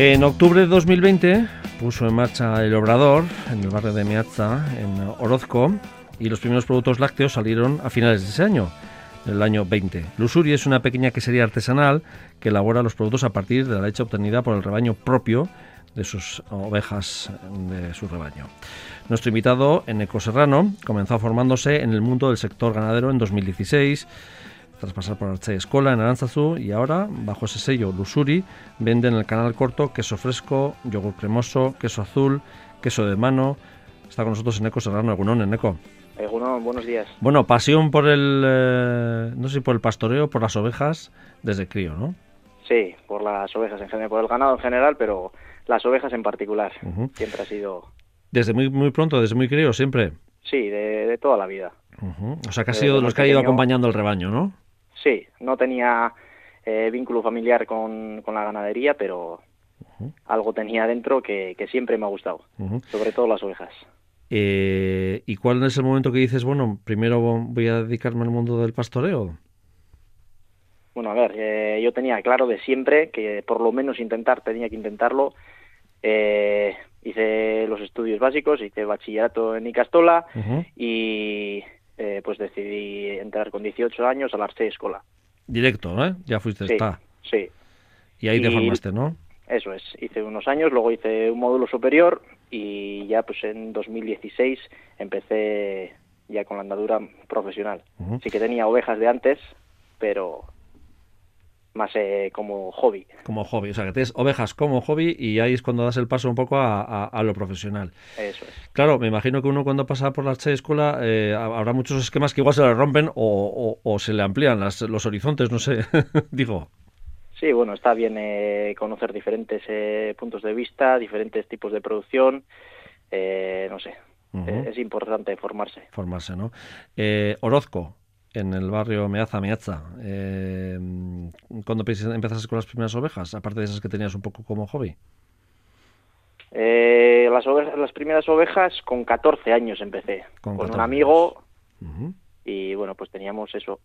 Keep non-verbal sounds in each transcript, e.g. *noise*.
En octubre de 2020 puso en marcha el Obrador en el barrio de Meazza, en Orozco, y los primeros productos lácteos salieron a finales de ese año, el año 20. Lusuri es una pequeña quesería artesanal que elabora los productos a partir de la leche obtenida por el rebaño propio de sus ovejas de su rebaño. Nuestro invitado, Eneco Serrano, comenzó formándose en el mundo del sector ganadero en 2016 tras pasar por Archay Escola en Aranzazu y ahora, bajo ese sello Lusuri, venden en el canal corto queso fresco, yogur cremoso, queso azul, queso de mano. Está con nosotros Eneco Serrano, Egunon, Eneco. Egunon, buenos días. Bueno, pasión por el, eh, no sé por el pastoreo, por las ovejas desde crío, ¿no? Sí, por las ovejas en general, por el ganado en general, pero las ovejas en particular. Siempre ha sido... Desde muy, muy pronto, desde muy crío, siempre. Sí, de, toda la vida. O sea, que ha sido los que ha ido acompañando el rebaño, ¿no? Sí, no tenía eh, vínculo familiar con, la ganadería, pero algo tenía dentro que, siempre me ha gustado, sobre todo las ovejas. Eh, ¿Y cuál es el momento que dices, bueno, primero voy a dedicarme al mundo del pastoreo? Bueno, a ver, eh, yo tenía claro de siempre que por lo menos intentar, tenía que intentarlo. hice los estudios básicos, hice bachillerato en Icastola y eh, pues decidí entrar con 18 años a la Arce Escola. Directo, ¿eh? Ya fuiste, sí, está. Sí. Y ahí te formaste, ¿no? Eso es. Hice unos años, luego hice un módulo superior y ya pues en 2016 empecé ya con la andadura profesional. Sí que tenía ovejas de antes, pero más eh, como hobby. Como hobby, o sea, que tienes ovejas como hobby y ahí es cuando das el paso un poco a, lo profesional. Eso es. Claro, me imagino que uno cuando pasa por la escuela eh, habrá muchos esquemas que igual se le rompen o, se le amplían los horizontes, no sé, *laughs* digo. Sí, bueno, está bien eh, conocer diferentes puntos de vista, diferentes tipos de producción, no sé, es importante formarse. Formarse, ¿no? Orozco, en el barrio Meaza, Meaza. Eh, ¿Cuándo empezaste con las primeras ovejas, aparte de esas que tenías un poco como hobby? Eh, las, las primeras ovejas con 14 años empecé, con, un amigo y bueno, pues teníamos eso,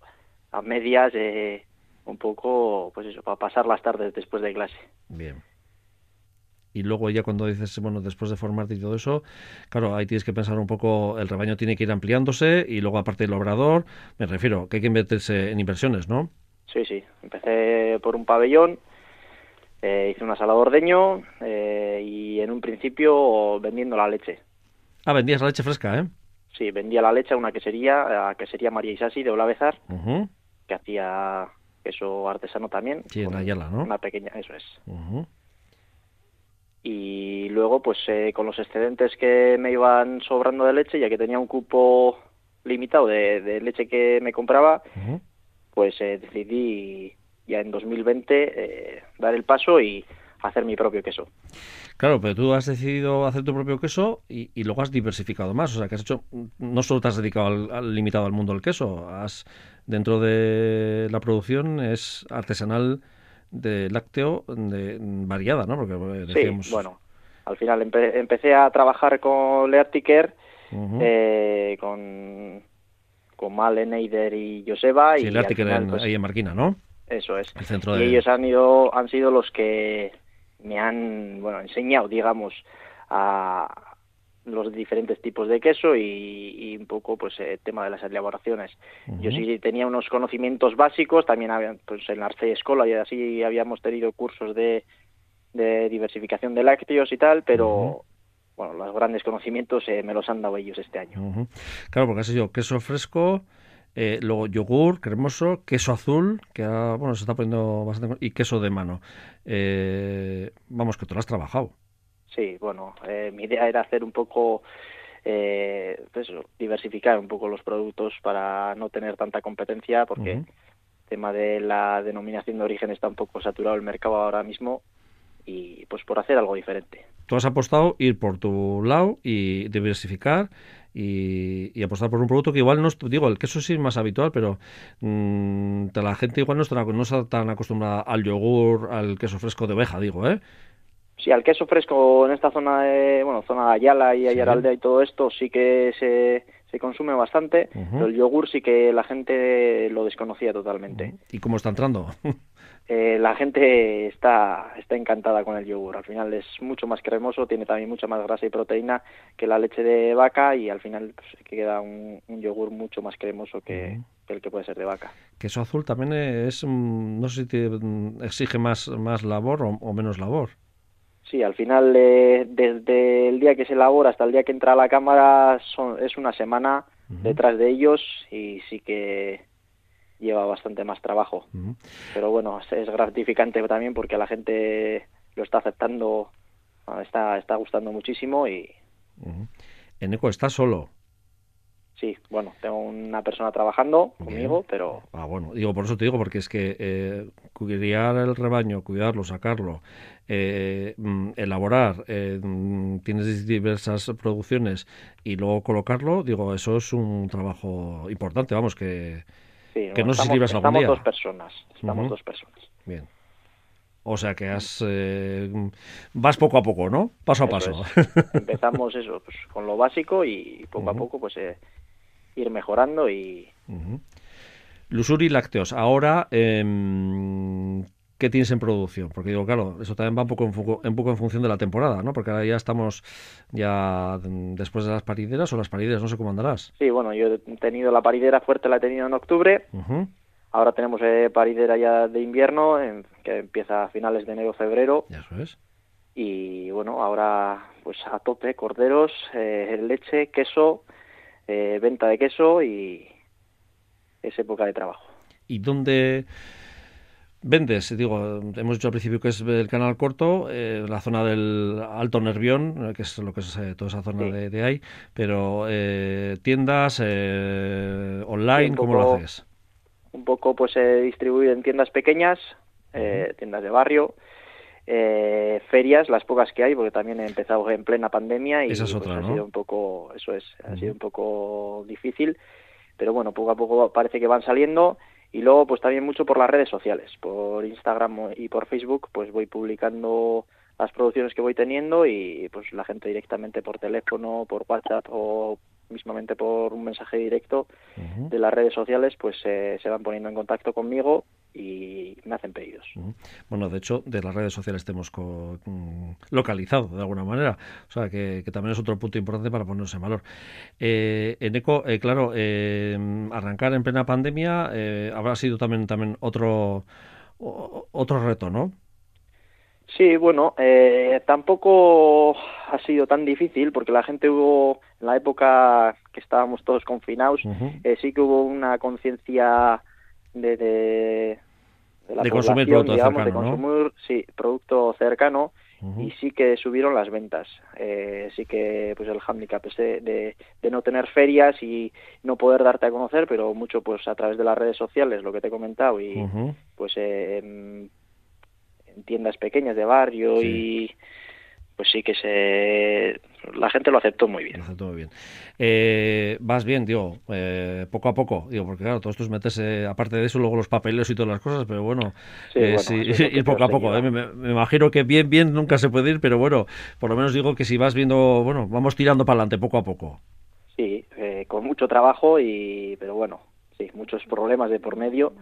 a medias, eh, un poco, pues eso, para pasar las tardes después de clase. Bien y luego ya cuando dices, bueno, después de formarte y todo eso, claro, ahí tienes que pensar un poco, el rebaño tiene que ir ampliándose y luego aparte del obrador, me refiero, que hay que invertirse en inversiones, ¿no? Sí, sí, empecé por un pabellón, eh, hice una sala de ordeño eh, y en un principio vendiendo la leche. Ah, vendías la leche fresca, ¿eh? Sí, vendía la leche a una quesería, a quesería María Isasi de Olavezar, que hacía queso artesano también. Sí, en Ayala, ¿no? Una pequeña, eso es y luego pues eh, con los excedentes que me iban sobrando de leche ya que tenía un cupo limitado de, leche que me compraba pues eh, decidí ya en 2020 eh, dar el paso y hacer mi propio queso Claro, pero tú has decidido hacer tu propio queso y, luego has diversificado más. O sea, que has hecho, no solo te has dedicado al, limitado al mundo del queso, has dentro de la producción es artesanal de lácteo de, variada, ¿no? Porque eh, decíamos... Sí, bueno, al final empecé a trabajar con Leartiker, eh, con, con Neider y Joseba. Sí, y pues, ahí en Marquina, ¿no? Eso es. El centro y ellos han, ido, han sido los que me han bueno, enseñado, digamos, a, los diferentes tipos de queso y, un poco pues el tema de las elaboraciones. Yo sí tenía unos conocimientos básicos, también había, pues en la Arce Escola y así habíamos tenido cursos de, de diversificación de lácteos y tal, pero bueno, los grandes conocimientos eh, me los han dado ellos este año. Claro, porque has sido queso fresco, eh, luego yogur cremoso, queso azul, que bueno, se está poniendo bastante, y queso de mano. Eh, vamos, que tú lo has trabajado. Sí, bueno, eh, mi idea era hacer un poco, eh, pues diversificar un poco los productos para no tener tanta competencia, porque el tema de la denominación de origen está un poco saturado el mercado ahora mismo y pues por hacer algo diferente. Tú has apostado ir por tu lado y diversificar y, apostar por un producto que igual no digo el queso sí es más habitual pero mmm, la gente igual no está, no está tan acostumbrada al yogur al queso fresco de oveja digo eh Sí, al queso fresco en esta zona de, bueno, zona de Ayala y Ayaraldea y todo esto sí que se, se consume bastante, pero el yogur sí que la gente lo desconocía totalmente. ¿Y cómo está entrando? *laughs* eh, la gente está, está encantada con el yogur. Al final es mucho más cremoso, tiene también mucha más grasa y proteína que la leche de vaca y al final pues, queda un, yogur mucho más cremoso que, el que puede ser de vaca. Queso azul también es, mm, no sé si te mm, exige más, más labor o, menos labor. Sí, al final, eh, desde el día que se elabora hasta el día que entra a la cámara, son, es una semana detrás de ellos y sí que lleva bastante más trabajo. Pero bueno, es gratificante también porque la gente lo está aceptando, está, está gustando muchísimo y... en Eco ¿estás solo? Sí, bueno, tengo una persona trabajando conmigo, pero... Ah, bueno, digo, por eso te digo, porque es que eh, cuidar el rebaño, cuidarlo, sacarlo, eh, mm, elaborar, eh, mm, tienes diversas producciones y luego colocarlo, digo, eso es un trabajo importante, vamos, que, que no sé si libras algún día. dos personas, estamos dos personas. Bien. O sea que has, eh, vas poco a poco, ¿no? Paso a paso. *laughs* Empezamos eso, pues, con lo básico y poco a poco pues eh, ir mejorando y... Lusuri Lácteos, ahora, eh, ¿qué tienes en producción? Porque digo, claro, eso también va un poco, en, un poco en función de la temporada, ¿no? Porque ahora ya estamos ya después de las parideras o las parideras, no sé cómo andarás. Sí, bueno, yo he tenido la paridera fuerte, la he tenido en octubre. Ahora tenemos eh, paridera ya de invierno, que empieza a finales de enero febrero. Eso es. Y bueno, ahora pues a tope, corderos, eh, leche, queso, eh, venta de queso y es época de trabajo. ¿Y dónde vendes, digo, hemos dicho al principio que es el canal corto, eh, la zona del Alto Nervión, eh, que es lo que es eh, toda esa zona de, ahí, pero tiendas online, ¿cómo lo haces? Un poco pues he distribuido en tiendas pequeñas, tiendas de barrio, ferias, las pocas que hay, porque también he empezado en plena pandemia y Esa pues, ha sido un poco, eso es, ha sido un poco difícil, pero bueno, poco a poco parece que van saliendo y luego pues también mucho por las redes sociales, por Instagram y por Facebook pues voy publicando las producciones que voy teniendo y pues la gente directamente por teléfono, por WhatsApp o mismamente por un mensaje directo de las redes sociales pues se van poniendo en contacto conmigo y me hacen pedidos. Bueno, de hecho, de las redes sociales tenemos mm, localizado de alguna manera, o sea, que, también es otro punto importante para ponerse en valor. Eh, en ECO, eh, claro, eh, arrancar en plena pandemia habrá sido también, también otro, otro reto, ¿no? Sí, bueno, tampoco ha sido tan difícil porque la gente hubo, en la época que estábamos todos confinados, sí que hubo una conciencia de, de, de consumir producto cercano, de consumir, sí, producto cercano y sí que subieron las ventas. Eh, sí que pues el handicap es de, de, no tener ferias y no poder darte a conocer, pero mucho pues a través de las redes sociales, lo que te he comentado, y pues en, tiendas pequeñas de barrio y pues sí que se la gente lo aceptó muy bien. Lo aceptó muy bien. Eh, vas bien, digo, eh, poco a poco, digo, porque claro, todos tus metes, eh, aparte de eso, luego los papeles y todas las cosas, pero bueno, sí, ir *laughs* poco a poco. Me, me, imagino que bien, bien nunca se puede ir, pero bueno, por lo menos digo que si vas viendo, bueno, vamos tirando para adelante poco a poco. Sí, con mucho trabajo y, pero bueno, sí, muchos problemas de por medio,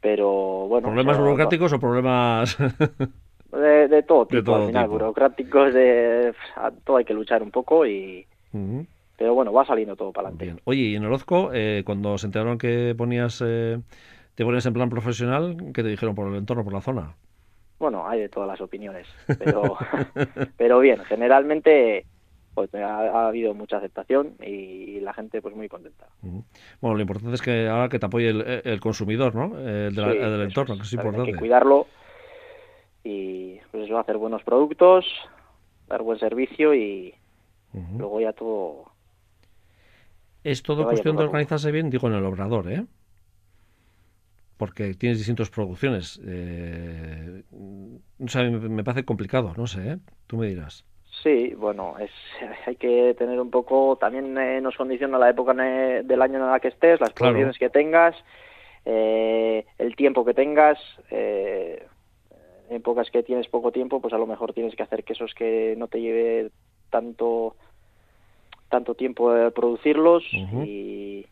pero bueno. ¿Problemas burocráticos o problemas...? *laughs* De, todo tipo, al final, burocráticos, de, todo hay que luchar un poco y... Pero bueno, va saliendo todo para adelante. Oye, y en Orozco, eh, cuando se enteraron que ponías, eh, te ponías en plan profesional, ¿qué te dijeron por el entorno, por la zona? Bueno, hay de todas las opiniones, pero, *laughs* pero bien, generalmente pues ha, habido mucha aceptación y la gente pues muy contenta. Bueno, lo importante es que ahora que te apoye el, consumidor, ¿no? El, del entorno, que es importante. Hay que cuidarlo y pues eso, hacer buenos productos, dar buen servicio y luego ya todo... Es todo cuestión de organizarse bien, digo, en el obrador, ¿eh? Porque tienes distintas producciones. Eh, me parece complicado, no sé, ¿eh? Tú me dirás. Sí, bueno, es, *laughs* hay que tener un poco, también eh, nos condiciona la época del año en la que estés, las producciones que tengas, eh, el tiempo que tengas, eh, épocas que tienes poco tiempo, pues a lo mejor tienes que hacer quesos que no te lleve tanto tanto tiempo de producirlos y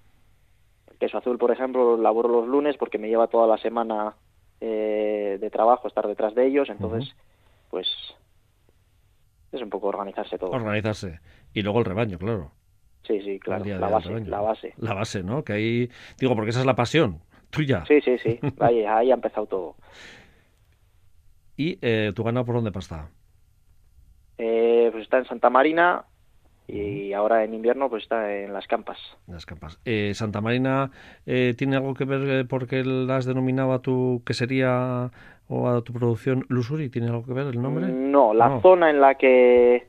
el queso azul, por ejemplo, lo laboro los lunes porque me lleva toda la semana eh, de trabajo estar detrás de ellos, entonces, pues es un poco organizarse todo. Organizarse. Y luego el rebaño, claro. Sí, sí, claro, la base, la base. La base, ¿no? Que ahí, digo, porque esa es la pasión tuya. Sí, sí, sí, *laughs* ahí, ahí ha empezado todo. ¿Y eh, tu ganado por dónde pasa? Eh, pues está en Santa Marina y ahora en invierno pues está en Las Campas. Las Campas. Eh, ¿Santa Marina eh, tiene algo que ver porque la has denominado a tu quesería o a tu producción Lusuri? ¿Tiene algo que ver el nombre? No, la zona en la que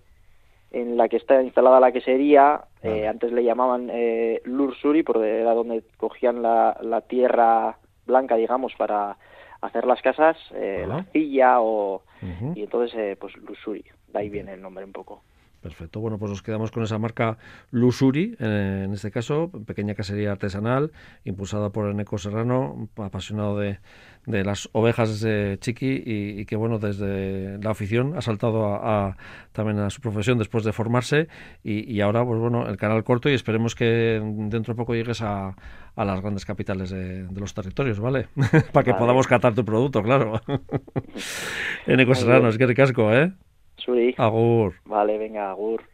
en la que está instalada la quesería, antes le llamaban eh, Lursuri, porque era donde cogían la, la tierra blanca, digamos, para hacer las casas, eh, la arcilla o... Y entonces, eh, pues Lusuri, de ahí viene el nombre un poco. Perfecto. Bueno, pues nos quedamos con esa marca Lusuri, eh, en este caso, pequeña casería artesanal, impulsada por Eneco Serrano, apasionado de, de las ovejas de Chiqui y, que, bueno, desde la afición ha saltado a, también a su profesión después de formarse y, ahora, pues bueno, el canal corto y esperemos que dentro de poco llegues a, a las grandes capitales de, los territorios, ¿vale? *laughs* Para que podamos catar tu producto, claro. *laughs* Eneco Serrano, es que ricasco, ¿eh? Agur. Vale, venga, agur.